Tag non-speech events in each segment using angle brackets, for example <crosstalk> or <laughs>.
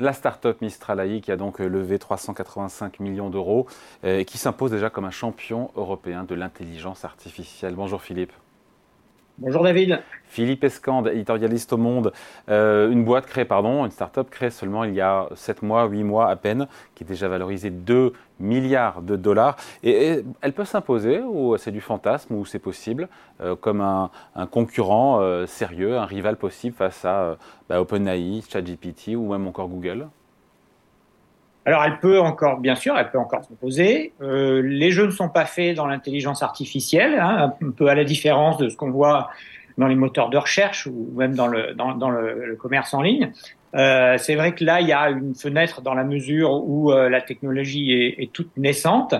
La start-up Mistral qui a donc levé 385 millions d'euros et qui s'impose déjà comme un champion européen de l'intelligence artificielle. Bonjour Philippe. Bonjour David. Philippe Escande, éditorialiste au Monde. Euh, une boîte créée, pardon, une start-up créée seulement il y a 7 mois, 8 mois à peine, qui est déjà valorisée 2 milliards de dollars. Et, elle peut s'imposer, ou c'est du fantasme, ou c'est possible, euh, comme un, concurrent euh, sérieux, un rival possible face à bah, OpenAI, ChatGPT ou même encore Google? Alors elle peut encore, bien sûr, elle peut encore s'opposer. Euh, les jeux ne sont pas faits dans l'intelligence artificielle, hein, un peu à la différence de ce qu'on voit dans les moteurs de recherche ou même dans le, commerce en ligne. Euh, c'est vrai que là, il y a une fenêtre dans la mesure où euh, la technologie est, toute naissante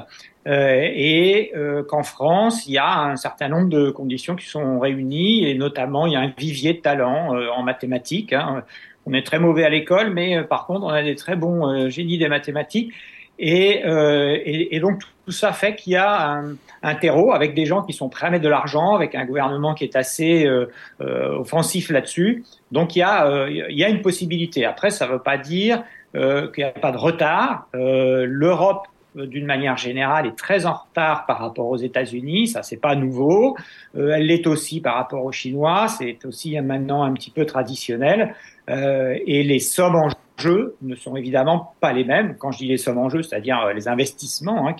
euh, et qu'en France, il y a un certain nombre de conditions qui sont réunies et notamment il y a un vivier de talents en mathématiques. Hein, on est très mauvais à l'école, mais par contre, on a des très bons génies des mathématiques. Et, et, et, donc tout ça fait qu'il y a un, terreau avec des gens qui sont prêts à mettre de l'argent, avec un gouvernement qui est assez euh, euh offensif là-dessus. Donc il y, a, il y a une possibilité. Après, ça ne veut pas dire qu'il n'y a pas de retard. L'Europe d'une manière générale, est très en retard par rapport aux États-Unis. Ça, c'est pas nouveau. elle l'est aussi par rapport aux Chinois. C'est aussi maintenant un petit peu traditionnel. Euh, et les sommes en jeu ne sont évidemment pas les mêmes. Quand je dis les sommes en jeu, c'est-à-dire euh, les investissements hein,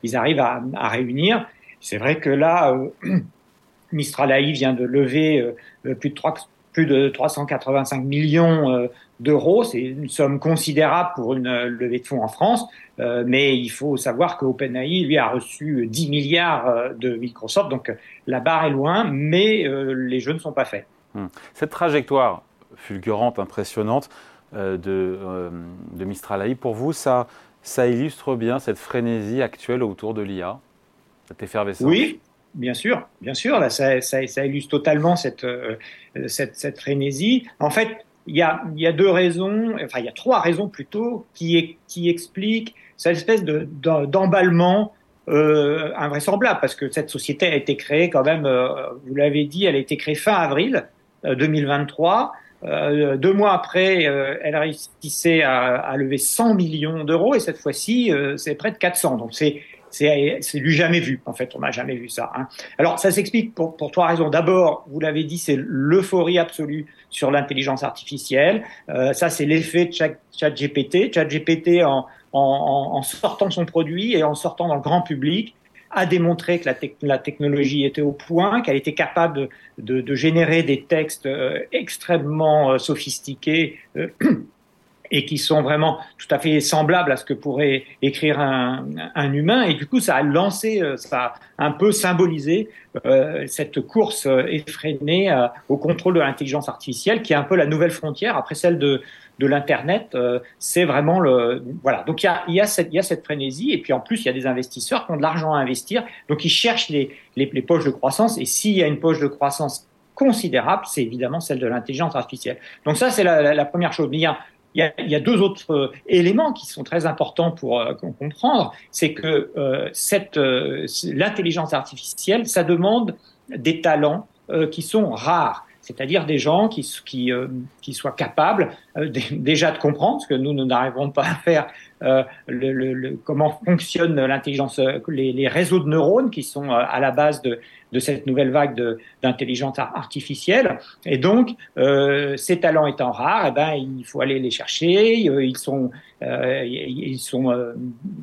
qu'ils arrivent à, réunir. C'est vrai que là, euh, <clears throat> Mistral AI vient de lever euh, plus, de 3, plus de 385 millions d'euros. C'est une somme considérable pour une levée de fonds en France. mais il faut savoir que OpenAI, lui, a reçu 10 milliards de Microsoft. Donc la barre est loin, mais les jeux ne sont pas faits. Hmm. Cette trajectoire, fulgurante, impressionnante euh, euh, de Mistral AI. Pour vous, ça, ça illustre bien cette frénésie actuelle autour de l'IA, cette effervescence Oui, bien sûr, bien sûr. Là, ça, illustre totalement cette, euh, cette, cette, frénésie. En fait, il y a, deux raisons, enfin, il y a trois raisons plutôt qui, qui expliquent cette espèce d'emballement euh, invraisemblable, parce que cette société a été créée quand même, vous l'avez dit, elle a été créée fin avril 2023. Euh, deux mois après, euh, elle réussissait à, à, lever 100 millions d'euros et cette fois-ci, euh, c'est près de 400. Donc c'est c'est du jamais vu. En fait, on n'a jamais vu ça. Hein. Alors, ça s'explique pour, pour trois raisons. D'abord, vous l'avez dit, c'est l'euphorie absolue sur l'intelligence artificielle. Euh, ça, c'est l'effet de ChatGPT. ChatGPT, en, en, en, sortant son produit et en sortant dans le grand public, a démontré que la, technologie était au point, qu'elle était capable de, générer des textes euh, extrêmement euh, sophistiqués euh, et qui sont vraiment tout à fait semblables à ce que pourrait écrire un, un humain. Et du coup, ça a lancé, ça a un peu symbolisé euh, cette course effrénée au contrôle de l'intelligence artificielle, qui est un peu la nouvelle frontière après celle de, de l'internet, euh, c'est vraiment le voilà. Donc il y a, y, a cette, y a cette frénésie et puis en plus il y a des investisseurs qui ont de l'argent à investir, donc ils cherchent les, les, les poches de croissance et s'il y a une poche de croissance considérable, c'est évidemment celle de l'intelligence artificielle. Donc ça c'est la, la, première chose. Il y a, il y, a, deux autres euh, éléments qui sont très importants pour euh, comprendre, c'est que euh, cette l'intelligence artificielle, ça demande des talents qui sont rares c'est-à-dire des gens qui, qui, euh, qui soient capables euh, déjà de comprendre, ce que nous, nous n'arriverons pas à faire, euh, le, comment fonctionne l'intelligence, les, les, réseaux de neurones qui sont à la base de, de cette nouvelle vague d'intelligence artificielle. Et donc, ces talents étant rares, eh ben, il faut aller les chercher. Ils sont, ils sont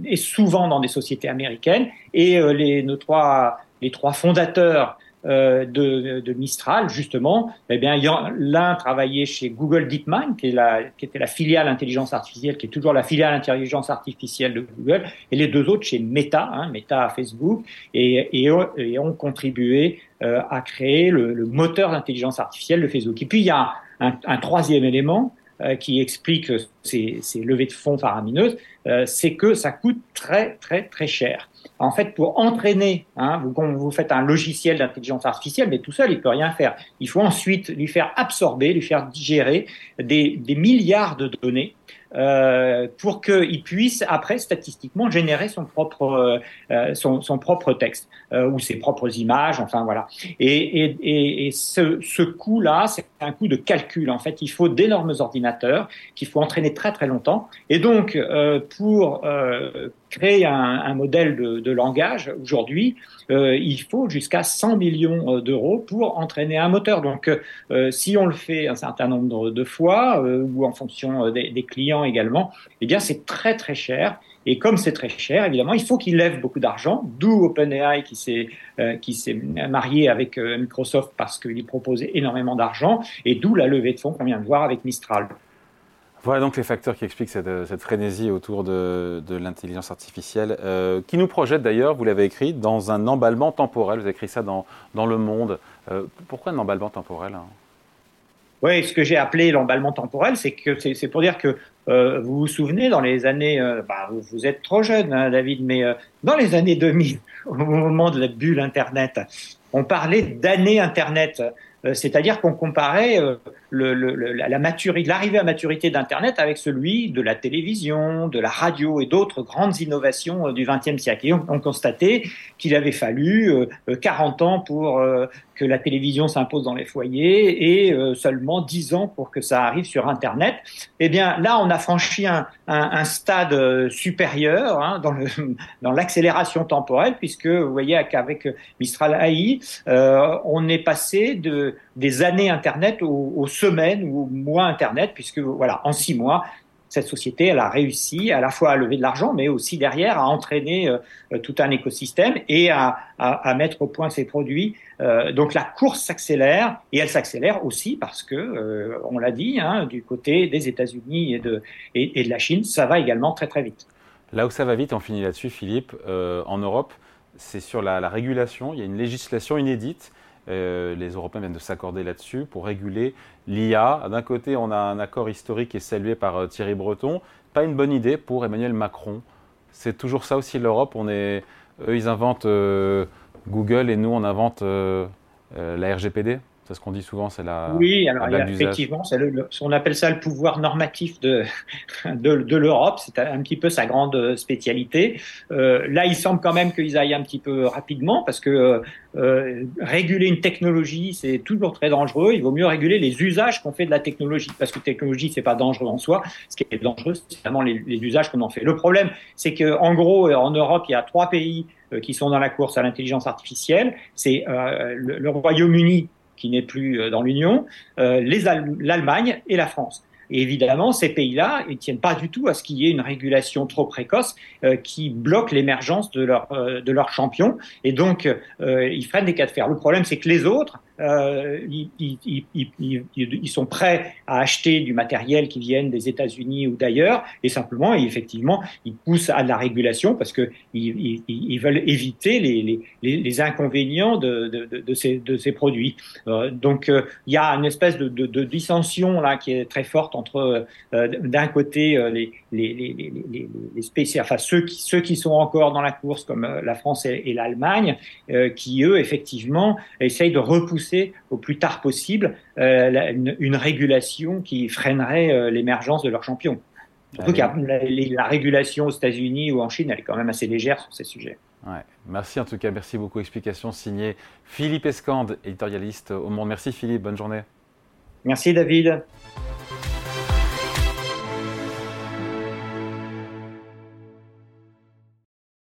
et souvent dans des sociétés américaines. Et les, nos trois, les trois fondateurs euh, de, de, Mistral, justement, eh bien, l'un travaillait chez Google DeepMind, qui, est la, qui était la filiale intelligence artificielle, qui est toujours la filiale intelligence artificielle de Google, et les deux autres chez Meta, hein, Meta Facebook, et, et, et ont contribué euh, à créer le, le moteur d'intelligence artificielle de Facebook. Et puis, il y a un, un troisième élément, qui explique ces, ces, levées de fonds faramineuses, euh, c'est que ça coûte très très très cher. En fait, pour entraîner, hein, vous, vous faites un logiciel d'intelligence artificielle, mais tout seul, il peut rien faire. Il faut ensuite lui faire absorber, lui faire digérer des, des milliards de données euh, pour qu'il puisse après statistiquement générer son propre euh, son, son, propre texte euh, ou ses propres images. Enfin voilà. Et, ce, ce coût-là, c'est un coût de calcul. En fait, il faut d'énormes ordinateurs qu'il faut entraîner très très longtemps. Et donc euh, pour créer un, modèle de, langage aujourd'hui, euh, il faut jusqu'à 100 millions d'euros pour entraîner un moteur. Donc, euh, si on le fait un certain nombre de fois euh, ou en fonction des, clients également, eh bien, c'est très très cher. Et comme c'est très cher, évidemment, il faut qu'il lève beaucoup d'argent, d'où OpenAI qui s'est qui s'est marié avec Microsoft parce qu'il proposait énormément d'argent, et d'où la levée de fonds qu'on vient de voir avec Mistral. Voilà donc les facteurs qui expliquent cette, cette frénésie autour de, l'intelligence artificielle, euh, qui nous projette d'ailleurs, vous l'avez écrit, dans un emballement temporel. Vous avez écrit ça dans, dans Le Monde. Euh, pourquoi un emballement temporel hein? Oui, ce que j'ai appelé l'emballement temporel, c'est que c'est pour dire que euh, vous vous souvenez, dans les années, euh, bah, vous, êtes trop jeune, hein, David, mais euh, dans les années 2000, <laughs> au moment de la bulle Internet, on parlait d'année Internet. Euh, c'est-à-dire qu'on comparait euh, la maturité, l'arrivée à maturité d'Internet avec celui de la télévision, de la radio et d'autres grandes innovations euh, du XXe siècle. Et on, on constatait qu'il avait fallu 40 ans pour que la télévision s'impose dans les foyers et seulement 10 ans pour que ça arrive sur Internet. Eh bien, là, on a franchi un, stade supérieur hein, <laughs> dans, l'accélération temporelle, puisque vous voyez qu'avec Mistral AI, euh, on est passé de des années Internet aux, semaines ou mois Internet, puisque voilà, en six mois, cette société, elle a réussi à la fois à lever de l'argent, mais aussi derrière à entraîner euh, tout un écosystème et à, à, mettre au point ses produits. Euh, donc la course s'accélère et elle s'accélère aussi parce que, euh, on l'a dit, hein, du côté des États-Unis et de, et, de la Chine, ça va également très très vite. Là où ça va vite, on finit là-dessus, Philippe, en Europe, c'est sur la, régulation. Il y a une législation inédite euh, les Européens viennent de s'accorder là-dessus pour réguler l'IA. D'un côté, on a un accord historique qui est salué par euh, Thierry Breton. Pas une bonne idée pour Emmanuel Macron. C'est toujours ça aussi l'Europe. On eux, ils inventent euh, Google et nous, on invente la RGPD. C'est ce qu'on dit souvent, c'est la. Oui, alors effectivement, le, on appelle ça le pouvoir normatif de, <laughs> de, de l'Europe. C'est un petit peu sa grande spécialité. Euh, là, il semble quand même qu'ils aillent un petit peu rapidement parce que euh, réguler une technologie, c'est toujours très dangereux. Il vaut mieux réguler les usages qu'on fait de la technologie parce que technologie, c'est pas dangereux en soi. Ce qui est dangereux, c'est vraiment les, les usages qu'on en fait. Le problème, c'est que en gros, en Europe, il y a trois pays euh, qui sont dans la course à l'intelligence artificielle. C'est euh, le, le Royaume-Uni qui n'est plus euh, dans l'Union, euh, l'Allemagne et la France. Et évidemment, ces pays-là, ils tiennent pas du tout à ce qu'il y ait une régulation trop précoce euh, qui bloque l'émergence de leurs leurs champions. Et donc, ils freinent des cas de fer. Le problème, c'est que les autres, euh, ils, sont prêts à acheter du matériel qui vienne des États-Unis ou d'ailleurs, et simplement, et effectivement, ils poussent à de la régulation parce que ils, veulent éviter les, inconvénients de, ces, produits. Euh, donc, euh, il y a une espèce de, dissension là qui est très forte entre d'un côté les, les, enfin ceux qui, ceux qui sont encore dans la course comme la France et l'Allemagne, qui eux effectivement essayent de repousser au plus tard possible euh, la, une, une, régulation qui freinerait euh, l'émergence de leurs champions. Surtout que la, la, régulation aux États-Unis ou en Chine, elle est quand même assez légère sur ces sujets. Ouais. Merci en tout cas, merci beaucoup. Explication signée Philippe Escande, éditorialiste au Monde. Merci Philippe, bonne journée. Merci David.